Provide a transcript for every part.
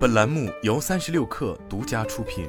本栏目由三十六氪独家出品。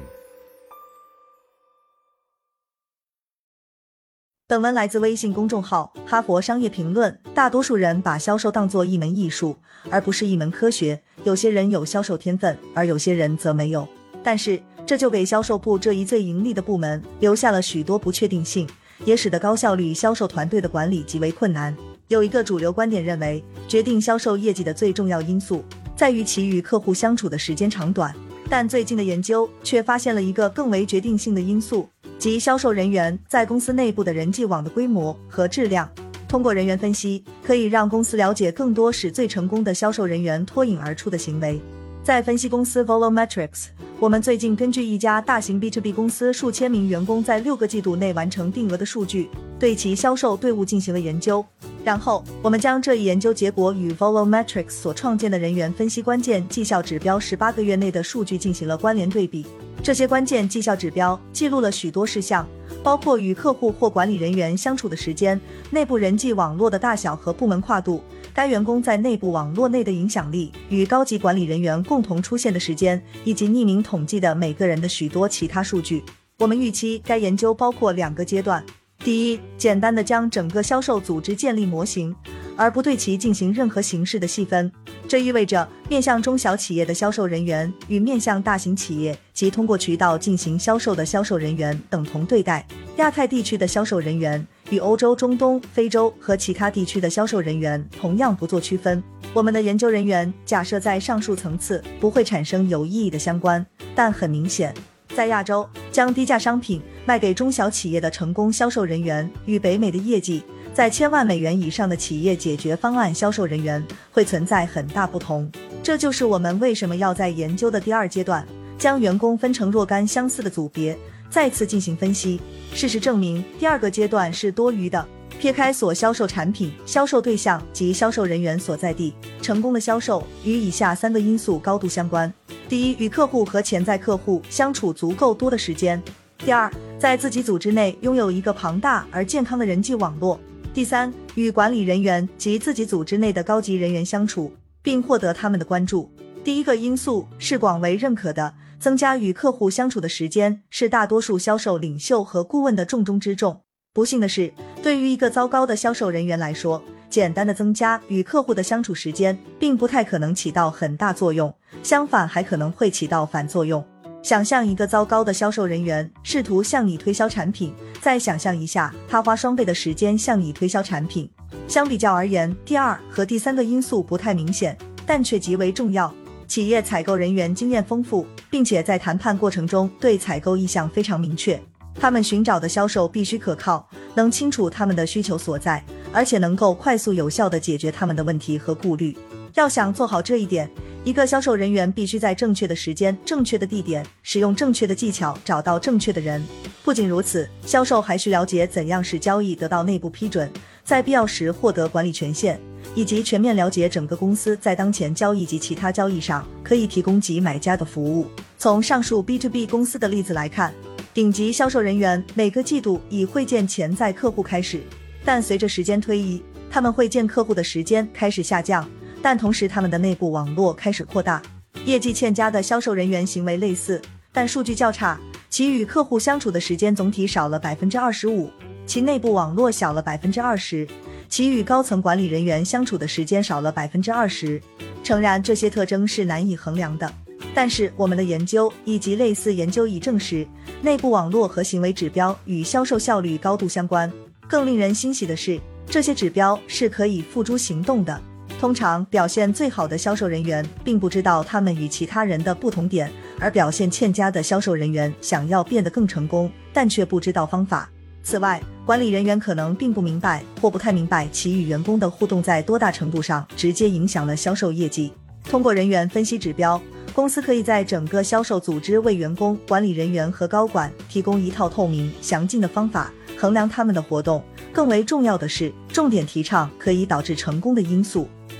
本文来自微信公众号《哈佛商业评论》。大多数人把销售当作一门艺术，而不是一门科学。有些人有销售天分，而有些人则没有。但是，这就给销售部这一最盈利的部门留下了许多不确定性，也使得高效率销售团队的管理极为困难。有一个主流观点认为，决定销售业绩的最重要因素在于其与客户相处的时间长短。但最近的研究却发现了一个更为决定性的因素，即销售人员在公司内部的人际网的规模和质量。通过人员分析，可以让公司了解更多使最成功的销售人员脱颖而出的行为。在分析公司 Volumetrics，我们最近根据一家大型 B to B 公司数千名员工在六个季度内完成定额的数据，对其销售队伍进行了研究。然后，我们将这一研究结果与 Volumetrics 所创建的人员分析关键绩效指标十八个月内的数据进行了关联对比。这些关键绩效指标记录了许多事项。包括与客户或管理人员相处的时间、内部人际网络的大小和部门跨度、该员工在内部网络内的影响力、与高级管理人员共同出现的时间，以及匿名统计的每个人的许多其他数据。我们预期该研究包括两个阶段：第一，简单的将整个销售组织建立模型。而不对其进行任何形式的细分，这意味着面向中小企业的销售人员与面向大型企业及通过渠道进行销售的销售人员等同对待。亚太地区的销售人员与欧洲、中东、非洲和其他地区的销售人员同样不做区分。我们的研究人员假设在上述层次不会产生有意义的相关，但很明显，在亚洲将低价商品卖给中小企业的成功销售人员与北美的业绩。在千万美元以上的企业解决方案销售人员会存在很大不同，这就是我们为什么要在研究的第二阶段将员工分成若干相似的组别，再次进行分析。事实证明，第二个阶段是多余的。撇开所销售产品、销售对象及销售人员所在地，成功的销售与以下三个因素高度相关：第一，与客户和潜在客户相处足够多的时间；第二，在自己组织内拥有一个庞大而健康的人际网络。第三，与管理人员及自己组织内的高级人员相处，并获得他们的关注。第一个因素是广为认可的，增加与客户相处的时间是大多数销售领袖和顾问的重中之重。不幸的是，对于一个糟糕的销售人员来说，简单的增加与客户的相处时间，并不太可能起到很大作用，相反还可能会起到反作用。想象一个糟糕的销售人员试图向你推销产品，再想象一下他花双倍的时间向你推销产品。相比较而言，第二和第三个因素不太明显，但却极为重要。企业采购人员经验丰富，并且在谈判过程中对采购意向非常明确。他们寻找的销售必须可靠，能清楚他们的需求所在，而且能够快速有效地解决他们的问题和顾虑。要想做好这一点，一个销售人员必须在正确的时间、正确的地点，使用正确的技巧，找到正确的人。不仅如此，销售还需了解怎样使交易得到内部批准，在必要时获得管理权限，以及全面了解整个公司在当前交易及其他交易上可以提供给买家的服务。从上述 B to B 公司的例子来看，顶级销售人员每个季度以会见潜在客户开始，但随着时间推移，他们会见客户的时间开始下降。但同时，他们的内部网络开始扩大。业绩欠佳的销售人员行为类似，但数据较差。其与客户相处的时间总体少了百分之二十五，其内部网络小了百分之二十，其与高层管理人员相处的时间少了百分之二十。诚然，这些特征是难以衡量的，但是我们的研究以及类似研究已证实，内部网络和行为指标与销售效率高度相关。更令人欣喜的是，这些指标是可以付诸行动的。通常表现最好的销售人员并不知道他们与其他人的不同点，而表现欠佳的销售人员想要变得更成功，但却不知道方法。此外，管理人员可能并不明白或不太明白其与员工的互动在多大程度上直接影响了销售业绩。通过人员分析指标，公司可以在整个销售组织为员工、管理人员和高管提供一套透明、详尽的方法衡量他们的活动。更为重要的是，重点提倡可以导致成功的因素。